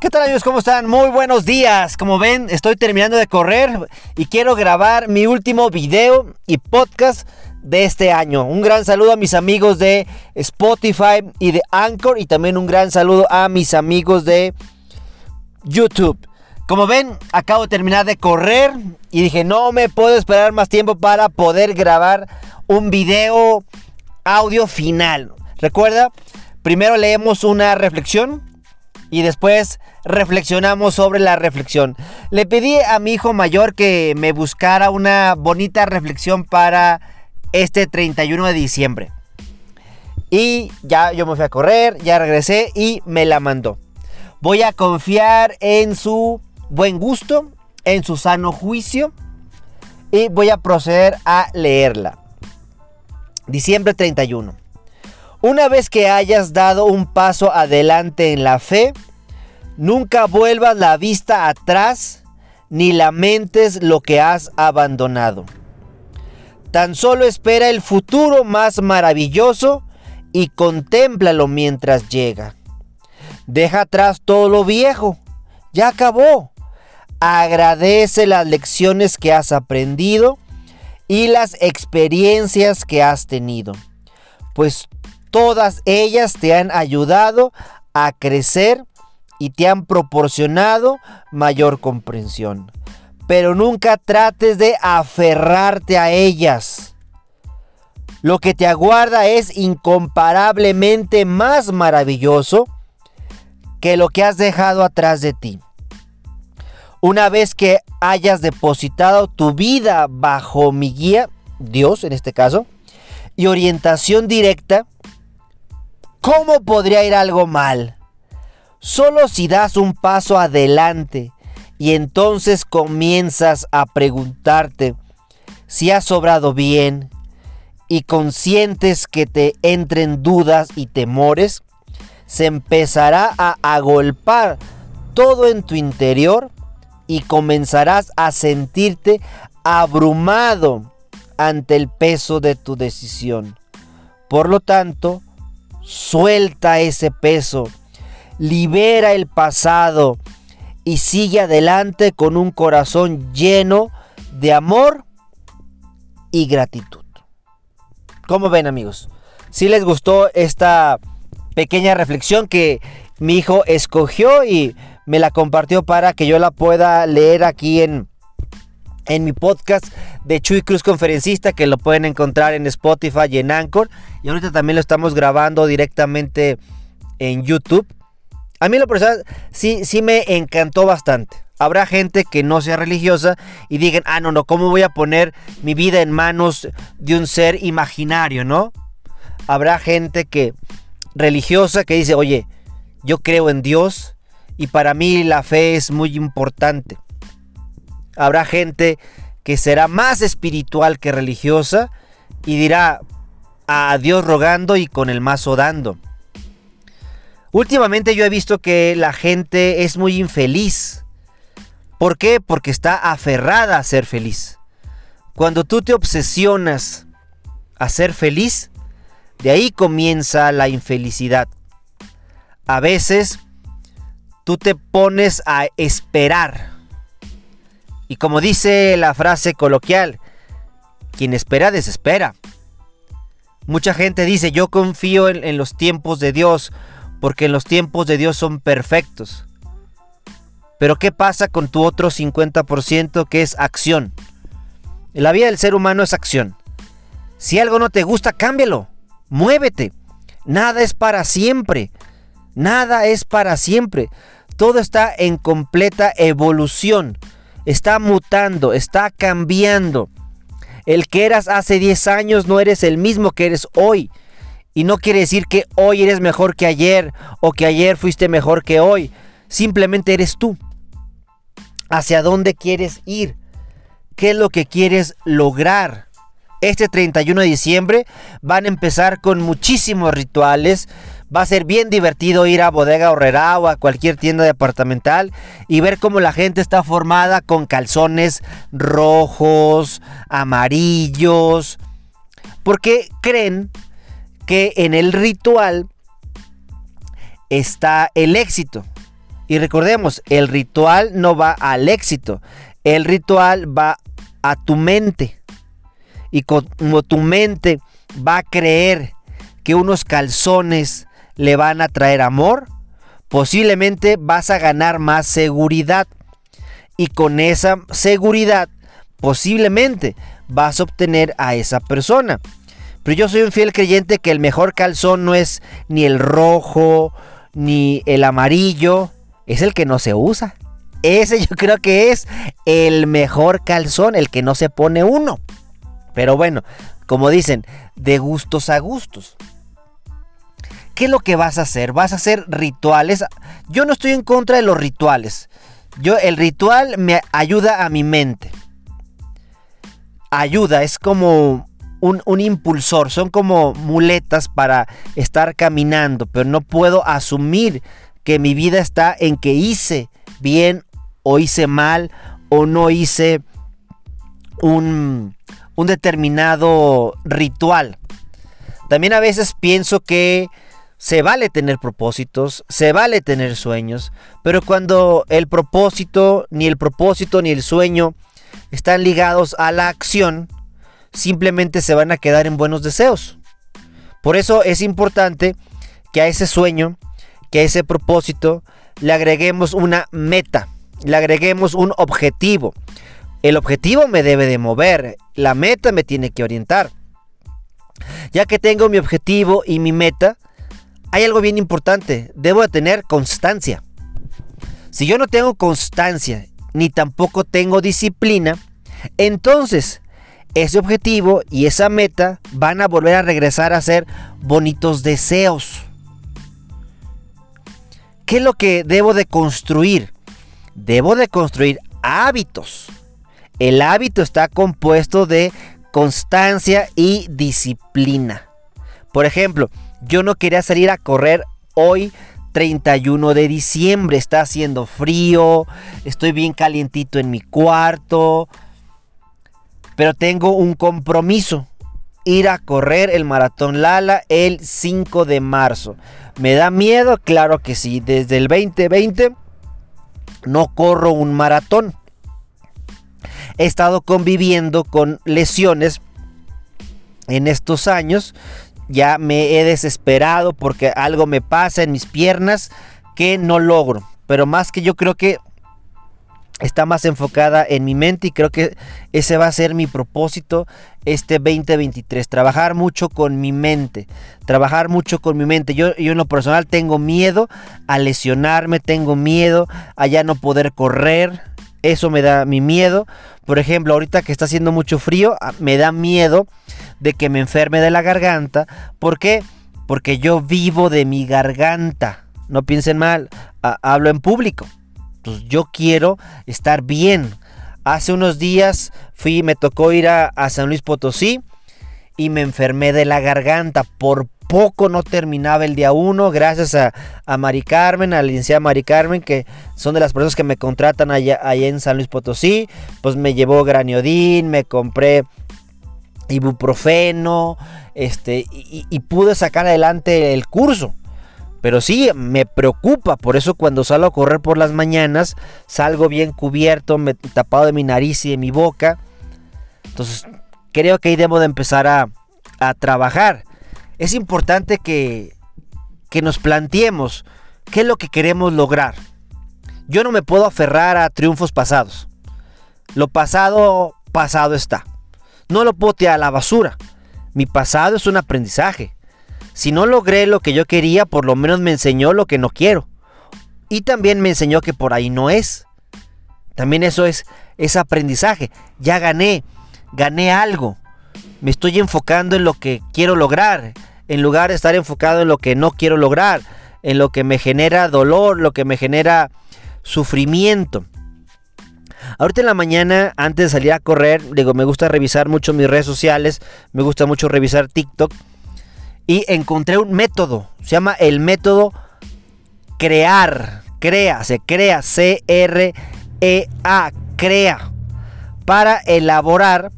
¿Qué tal amigos? ¿Cómo están? Muy buenos días. Como ven, estoy terminando de correr y quiero grabar mi último video y podcast de este año. Un gran saludo a mis amigos de Spotify y de Anchor y también un gran saludo a mis amigos de YouTube. Como ven, acabo de terminar de correr y dije, no me puedo esperar más tiempo para poder grabar un video audio final. Recuerda, primero leemos una reflexión y después reflexionamos sobre la reflexión. Le pedí a mi hijo mayor que me buscara una bonita reflexión para este 31 de diciembre. Y ya yo me fui a correr, ya regresé y me la mandó. Voy a confiar en su buen gusto, en su sano juicio y voy a proceder a leerla. Diciembre 31. Una vez que hayas dado un paso adelante en la fe, nunca vuelvas la vista atrás ni lamentes lo que has abandonado. Tan solo espera el futuro más maravilloso y contémplalo mientras llega. Deja atrás todo lo viejo, ya acabó. Agradece las lecciones que has aprendido y las experiencias que has tenido, pues Todas ellas te han ayudado a crecer y te han proporcionado mayor comprensión. Pero nunca trates de aferrarte a ellas. Lo que te aguarda es incomparablemente más maravilloso que lo que has dejado atrás de ti. Una vez que hayas depositado tu vida bajo mi guía, Dios en este caso, y orientación directa, ¿Cómo podría ir algo mal? Solo si das un paso adelante y entonces comienzas a preguntarte si has sobrado bien y consientes que te entren dudas y temores, se empezará a agolpar todo en tu interior y comenzarás a sentirte abrumado ante el peso de tu decisión. Por lo tanto, Suelta ese peso, libera el pasado y sigue adelante con un corazón lleno de amor y gratitud. ¿Cómo ven amigos? Si les gustó esta pequeña reflexión que mi hijo escogió y me la compartió para que yo la pueda leer aquí en, en mi podcast de Chuy Cruz Conferencista, que lo pueden encontrar en Spotify y en Anchor. Y ahorita también lo estamos grabando directamente en YouTube. A mí lo personal sí, sí me encantó bastante. Habrá gente que no sea religiosa y digan, ah, no, no, ¿cómo voy a poner mi vida en manos de un ser imaginario, no? Habrá gente que religiosa que dice, oye, yo creo en Dios y para mí la fe es muy importante. Habrá gente que será más espiritual que religiosa y dirá a Dios rogando y con el mazo dando. Últimamente yo he visto que la gente es muy infeliz. ¿Por qué? Porque está aferrada a ser feliz. Cuando tú te obsesionas a ser feliz, de ahí comienza la infelicidad. A veces tú te pones a esperar y como dice la frase coloquial, quien espera desespera. Mucha gente dice, yo confío en, los tiempos de Dios, porque en los tiempos de Dios son perfectos. Pero ¿qué pasa con tu otro 50% que es acción? La vida del ser humano es acción. Si algo no te gusta, cámbialo. Muévete. Nada es para siempre. Nada es para siempre. Todo está en completa evolución está mutando, está cambiando. El que eras hace 10 años no eres el mismo que eres hoy. Y no quiere decir que hoy eres mejor que ayer o que ayer fuiste mejor que hoy. Simplemente eres tú. ¿Hacia dónde quieres ir? ¿Qué es lo que quieres lograr? Este 31 de diciembre van a empezar con muchísimos rituales Va a ser bien divertido ir a Bodega Horrera o a cualquier tienda departamental y ver cómo la gente está formada con calzones rojos, amarillos, porque creen que en el ritual está el éxito. Y recordemos, el ritual no va al éxito, el ritual va a tu mente. Y como tu mente va a creer que unos calzones le van a traer amor, posiblemente vas a ganar más seguridad. Y con esa seguridad, posiblemente vas a obtener a esa persona. Pero yo soy un fiel creyente que el mejor calzón no es ni el rojo, ni el amarillo, es el que no se usa. Ese yo creo que es el mejor calzón, el que no se pone uno. Pero bueno, como dicen, de gustos a gustos. ¿Qué es lo que vas a hacer? Vas a hacer rituales. Yo no estoy en contra de los rituales. Yo el ritual me ayuda a mi mente. Ayuda, es como un, un, impulsor, son como muletas para estar caminando, pero no puedo asumir que mi vida está en que hice bien o hice mal o no hice un, un determinado ritual. También a veces pienso que se vale tener propósitos, se vale tener sueños, pero cuando el propósito, ni el propósito ni el sueño están ligados a la acción, simplemente se van a quedar en buenos deseos. Por eso es importante que a ese sueño, que a ese propósito, le agreguemos una meta, le agreguemos un objetivo. El objetivo me debe de mover, la meta me tiene que orientar. Ya que tengo mi objetivo y mi meta, hay algo bien importante, debo de tener constancia. Si yo no tengo constancia ni tampoco tengo disciplina, entonces ese objetivo y esa meta van a volver a regresar a ser bonitos deseos. ¿Qué es lo que debo de construir? Debo de construir hábitos. El hábito está compuesto de constancia y disciplina. Por ejemplo, yo no quería salir a correr hoy 31 de diciembre. Está haciendo frío, estoy bien calientito en mi cuarto, pero tengo un compromiso. Ir a correr el maratón Lala el 5 de marzo. ¿Me da miedo? Claro que sí. Desde el 2020 no corro un maratón. He estado conviviendo con lesiones en estos años ya me he desesperado porque algo me pasa en mis piernas que no logro. Pero más que yo creo que está más enfocada en mi mente y creo que ese va a ser mi propósito este 2023. Trabajar mucho con mi mente. Trabajar mucho con mi mente. Yo, yo en lo personal tengo miedo a lesionarme, tengo miedo a ya no poder correr. Eso me da mi miedo. Por ejemplo, ahorita que está haciendo mucho frío, ah, me da miedo de que me enferme de la garganta. ¿Por qué? Porque yo vivo de mi garganta. No piensen mal, hablo en público. Pues yo quiero estar bien. Hace unos días fui, me tocó ir a, San Luis Potosí y me enfermé de la garganta. Por poco no terminaba el día uno, gracias a, a Mari Carmen, a la licenciada Mari Carmen, que son de las personas que me contratan allá, allá en San Luis Potosí. Pues me llevó graniodín, me compré ibuprofeno, este, y, pude sacar adelante el curso. Pero sí, me preocupa, por eso cuando salgo a correr por las mañanas, salgo bien cubierto, me, tapado de mi nariz y de mi boca. Entonces, creo que ahí debo de empezar a, a trabajar. Es importante que, que nos planteemos qué es lo que queremos lograr. Yo no me puedo aferrar a triunfos pasados. Lo pasado, pasado está. No lo bote a la basura. Mi pasado es un aprendizaje. Si no logré lo que yo quería, por lo menos me enseñó lo que no quiero. Y también me enseñó que por ahí no es. También eso es, es aprendizaje. Ya gané, gané algo. Me estoy enfocando en lo que quiero lograr, en lugar de estar enfocado en lo que no quiero lograr, en lo que me genera dolor, lo que me genera sufrimiento. Ahorita en la mañana, antes de salir a correr, digo, me gusta revisar mucho mis redes sociales, me gusta mucho revisar TikTok. Y encontré un método, se llama el método crear, crea, se crea, C-R-E-A, crea, para elaborar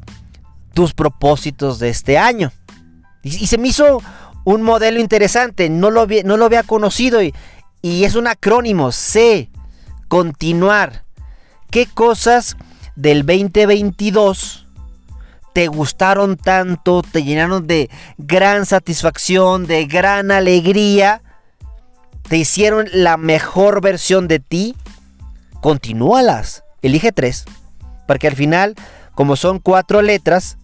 tus propósitos de este año. Y, se me hizo un modelo interesante, no lo, no lo había conocido y, y es un acrónimo, C, continuar. ¿Qué cosas del 2022 te gustaron tanto, te llenaron de gran satisfacción, de gran alegría, te hicieron la mejor versión de ti? Continúalas. Elige tres. Para que al final, como son cuatro letras,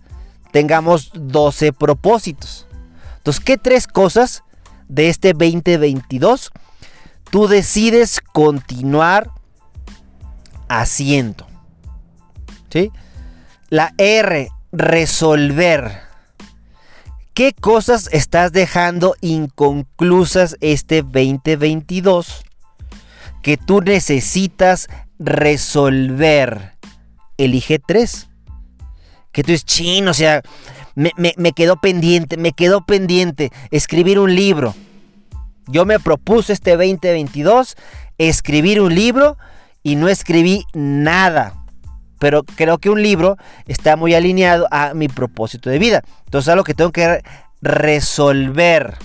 tengamos 12 propósitos. Entonces, ¿qué tres cosas de este 2022 tú decides continuar haciendo? ¿Sí? La R, resolver. ¿Qué cosas estás dejando inconclusas este 2022 que tú necesitas resolver? Elige tres. Que tú es chino, o sea, me, me quedó pendiente, me quedó pendiente escribir un libro. Yo me propuse este 2022 escribir un libro y no escribí nada pero creo que un libro está muy alineado a mi propósito de vida. Entonces, algo que tengo que resolver.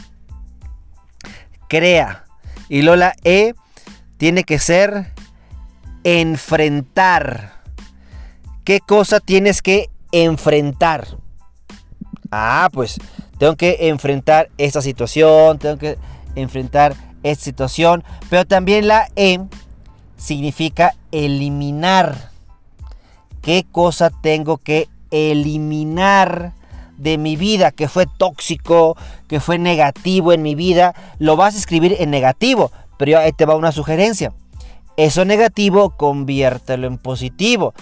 Crea. Y Lola E tiene que ser enfrentar. ¿Qué cosa tienes que enfrentar? Ah, pues tengo que enfrentar esta situación, tengo que enfrentar esta situación, pero también la E significa eliminar qué cosa tengo que eliminar de mi vida que fue tóxico, que fue negativo en mi vida. Lo vas a escribir en negativo, pero ahí te va una sugerencia. Eso negativo conviértelo en positivo.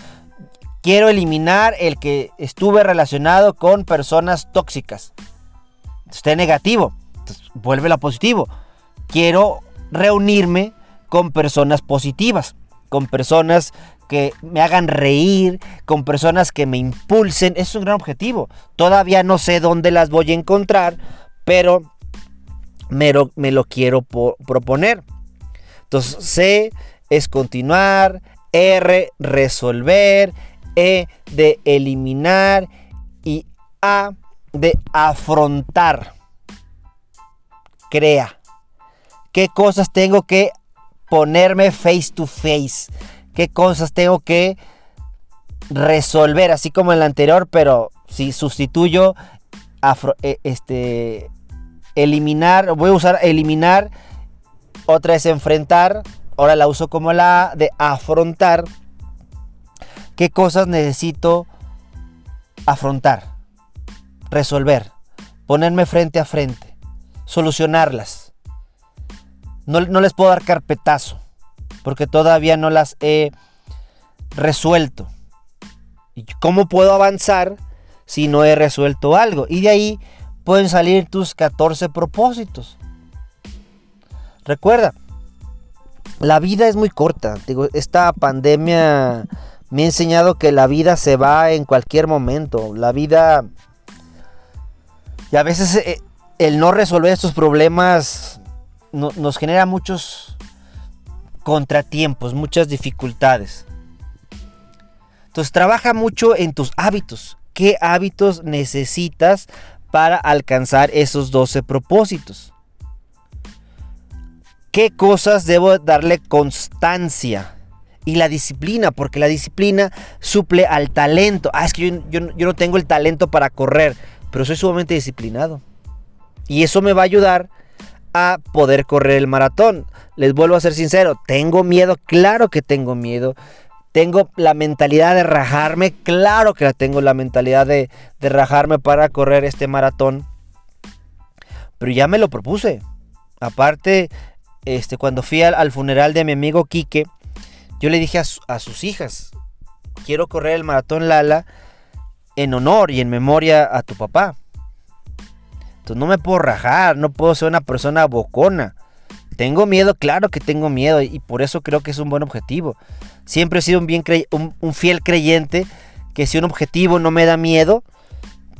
Quiero eliminar el que estuve relacionado con personas tóxicas. Esté negativo. Vuélvelo a positivo. Quiero reunirme con personas positivas, con personas que me hagan reír, con personas que me impulsen. Es un gran objetivo. Todavía no sé dónde las voy a encontrar, pero me lo, quiero proponer. Entonces, C es continuar, R, resolver, E, de eliminar y A, de afrontar. Crea. ¿Qué cosas tengo que ponerme face to face? qué cosas tengo que resolver, así como en la anterior, pero si sustituyo eh, este eliminar, voy a usar eliminar, otra es enfrentar, ahora la uso como la de afrontar. ¿Qué cosas necesito afrontar? Resolver, ponerme frente a frente, solucionarlas. No, no les puedo dar carpetazo porque todavía no las he resuelto. ¿Y cómo puedo avanzar si no he resuelto algo? Y de ahí pueden salir tus 14 propósitos. Recuerda, la vida es muy corta. Digo, esta pandemia me ha enseñado que la vida se va en cualquier momento. La vida... Y a veces eh, el no resolver estos problemas nos genera muchos contratiempos, muchas dificultades. Entonces trabaja mucho en tus hábitos. ¿Qué hábitos necesitas para alcanzar esos 12 propósitos? ¿Qué cosas debo darle constancia? Y la disciplina, porque la disciplina suple al talento. Ah, es que yo, yo no tengo el talento para correr, pero soy sumamente disciplinado. Y eso me va a ayudar a poder correr el maratón. Les vuelvo a ser sincero, tengo miedo, claro que tengo miedo. Tengo la mentalidad de rajarme, claro que la tengo la mentalidad de, rajarme para correr este maratón. Pero ya me lo propuse. Aparte, este, cuando fui al, funeral de mi amigo Quique, yo le dije a sus hijas, quiero correr el maratón Lala en honor y en memoria a tu papá no me puedo rajar, no puedo ser una persona bocona. Tengo miedo, claro que tengo miedo y por eso creo que es un buen objetivo. Siempre he sido un, bien un, fiel creyente que si un objetivo no me da miedo,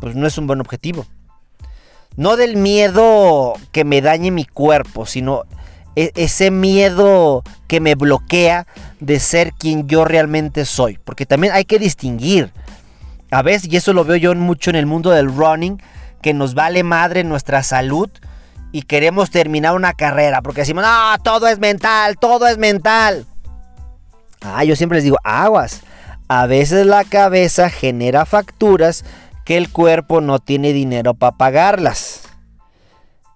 pues no es un buen objetivo. No del miedo que me dañe mi cuerpo, sino e, ese miedo que me bloquea de ser quien yo realmente soy. Porque también hay que distinguir. A veces, y eso lo veo yo mucho en el mundo del running, que nos vale madre nuestra salud y queremos terminar una carrera porque decimos, no, todo es mental, todo es mental. Ah, yo siempre les digo, aguas. A veces la cabeza genera facturas que el cuerpo no tiene dinero para pagarlas.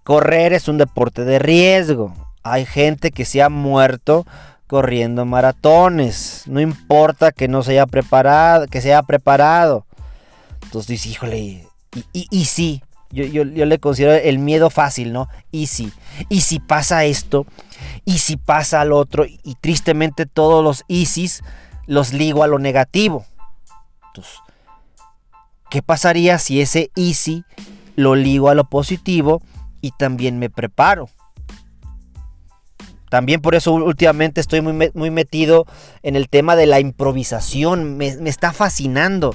Correr es un deporte de riesgo. Hay gente que se ha muerto corriendo maratones. No importa que no se haya preparado, que se haya preparado. Entonces dices, híjole, y, sí, yo, yo, le considero el miedo fácil, ¿no? Y sí. Y si pasa esto, y si pasa al otro, y tristemente todos los ISIS los ligo a lo negativo. Entonces, ¿qué pasaría si ese easy lo ligo a lo positivo y también me preparo? También por eso últimamente estoy muy, muy metido en el tema de la improvisación. Me, está fascinando.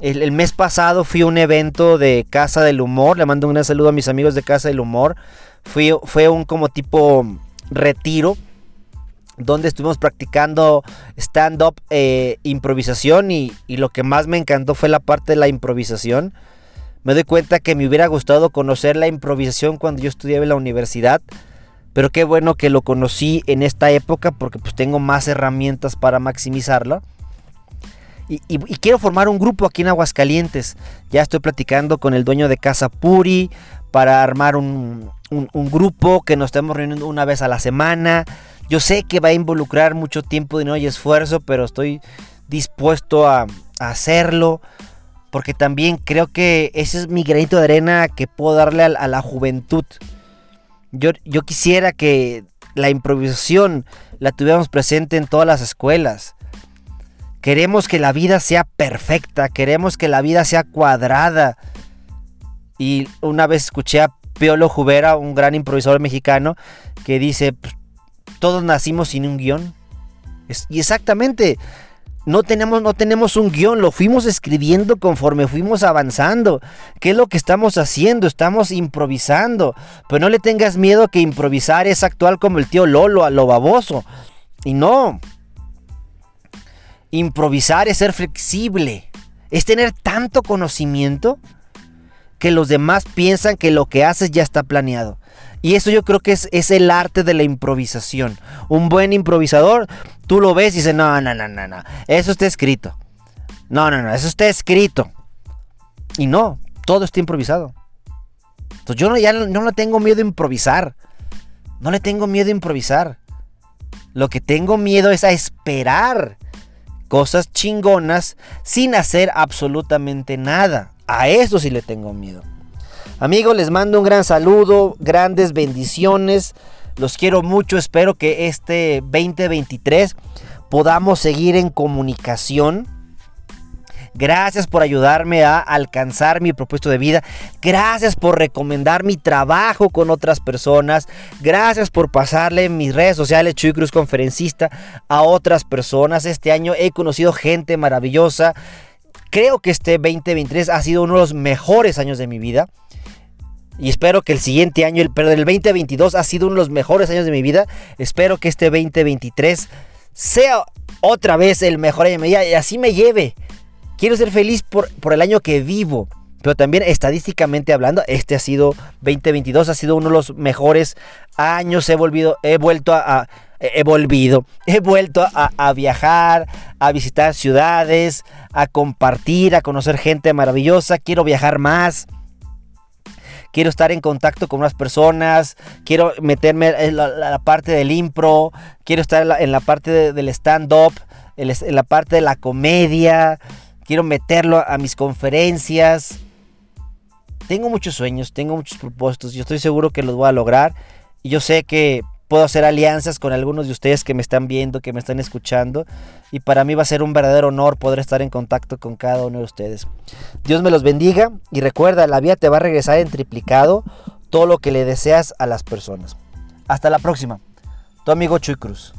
El, mes pasado fui a un evento de Casa del Humor. Le mando un saludo a mis amigos de Casa del Humor. Fui, fue un como tipo retiro donde estuvimos practicando stand-up, eh, improvisación y, y, lo que más me encantó fue la parte de la improvisación. Me doy cuenta que me hubiera gustado conocer la improvisación cuando yo estudiaba en la universidad. Pero qué bueno que lo conocí en esta época porque pues tengo más herramientas para maximizarla. Y, quiero formar un grupo aquí en Aguascalientes. Ya estoy platicando con el dueño de Casa Puri para armar un, grupo que nos estemos reuniendo una vez a la semana. Yo sé que va a involucrar mucho tiempo, dinero y esfuerzo, pero estoy dispuesto a, hacerlo. Porque también creo que ese es mi granito de arena que puedo darle a la juventud. Yo, quisiera que la improvisación la tuviéramos presente en todas las escuelas. Queremos que la vida sea perfecta, queremos que la vida sea cuadrada. Y una vez escuché a Piolo Jubera, un gran improvisador mexicano, que dice, pues, todos nacimos sin un guion. y exactamente, no tenemos, no tenemos un guion, lo fuimos escribiendo conforme fuimos avanzando. ¿Qué es lo que estamos haciendo? Estamos improvisando. Pero no le tengas miedo que improvisar es actual como el tío Lolo, a lo baboso. Y no. Improvisar es ser flexible. Es tener tanto conocimiento que los demás piensan que lo que haces ya está planeado. Y eso yo creo que es, es, el arte de la improvisación. Un buen improvisador, tú lo ves y dices, no, no, no, no, no, eso está escrito. No, no, no, eso está escrito. Y no, todo está improvisado. Entonces yo no, ya no, no le tengo miedo a improvisar. No le tengo miedo a improvisar. Lo que tengo miedo es a esperar cosas chingonas sin hacer absolutamente nada. A eso sí le tengo miedo. Amigos, les mando un gran saludo, grandes bendiciones. Los quiero mucho. Espero que este 2023 podamos seguir en comunicación. Gracias por ayudarme a alcanzar mi propósito de vida. Gracias por recomendar mi trabajo con otras personas. Gracias por pasarle mis redes sociales Chuy Cruz Conferencista a otras personas. Este año he conocido gente maravillosa. Creo que este 2023 ha sido uno de los mejores años de mi vida. Y espero que el siguiente año, el, pero el 2022 ha sido uno de los mejores años de mi vida. Espero que este 2023 sea otra vez el mejor año de mi vida y así me lleve. Quiero ser feliz por, por el año que vivo. Pero también estadísticamente hablando, este ha sido 2022, ha sido uno de los mejores años. He, volvido, he vuelto a, he volvido, he vuelto a, viajar, a visitar ciudades, a compartir, a conocer gente maravillosa. Quiero viajar más quiero estar en contacto con unas personas, quiero meterme en la, parte del impro, quiero estar en la, parte del stand-up, en la parte de la comedia, quiero meterlo a mis conferencias. Tengo muchos sueños, tengo muchos propósitos, yo estoy seguro que los voy a lograr y yo sé que puedo hacer alianzas con algunos de ustedes que me están viendo, que me están escuchando. Y para mí va a ser un verdadero honor poder estar en contacto con cada uno de ustedes. Dios me los bendiga y recuerda, la vida te va a regresar en triplicado todo lo que le deseas a las personas. Hasta la próxima. Tu amigo Chuy Cruz.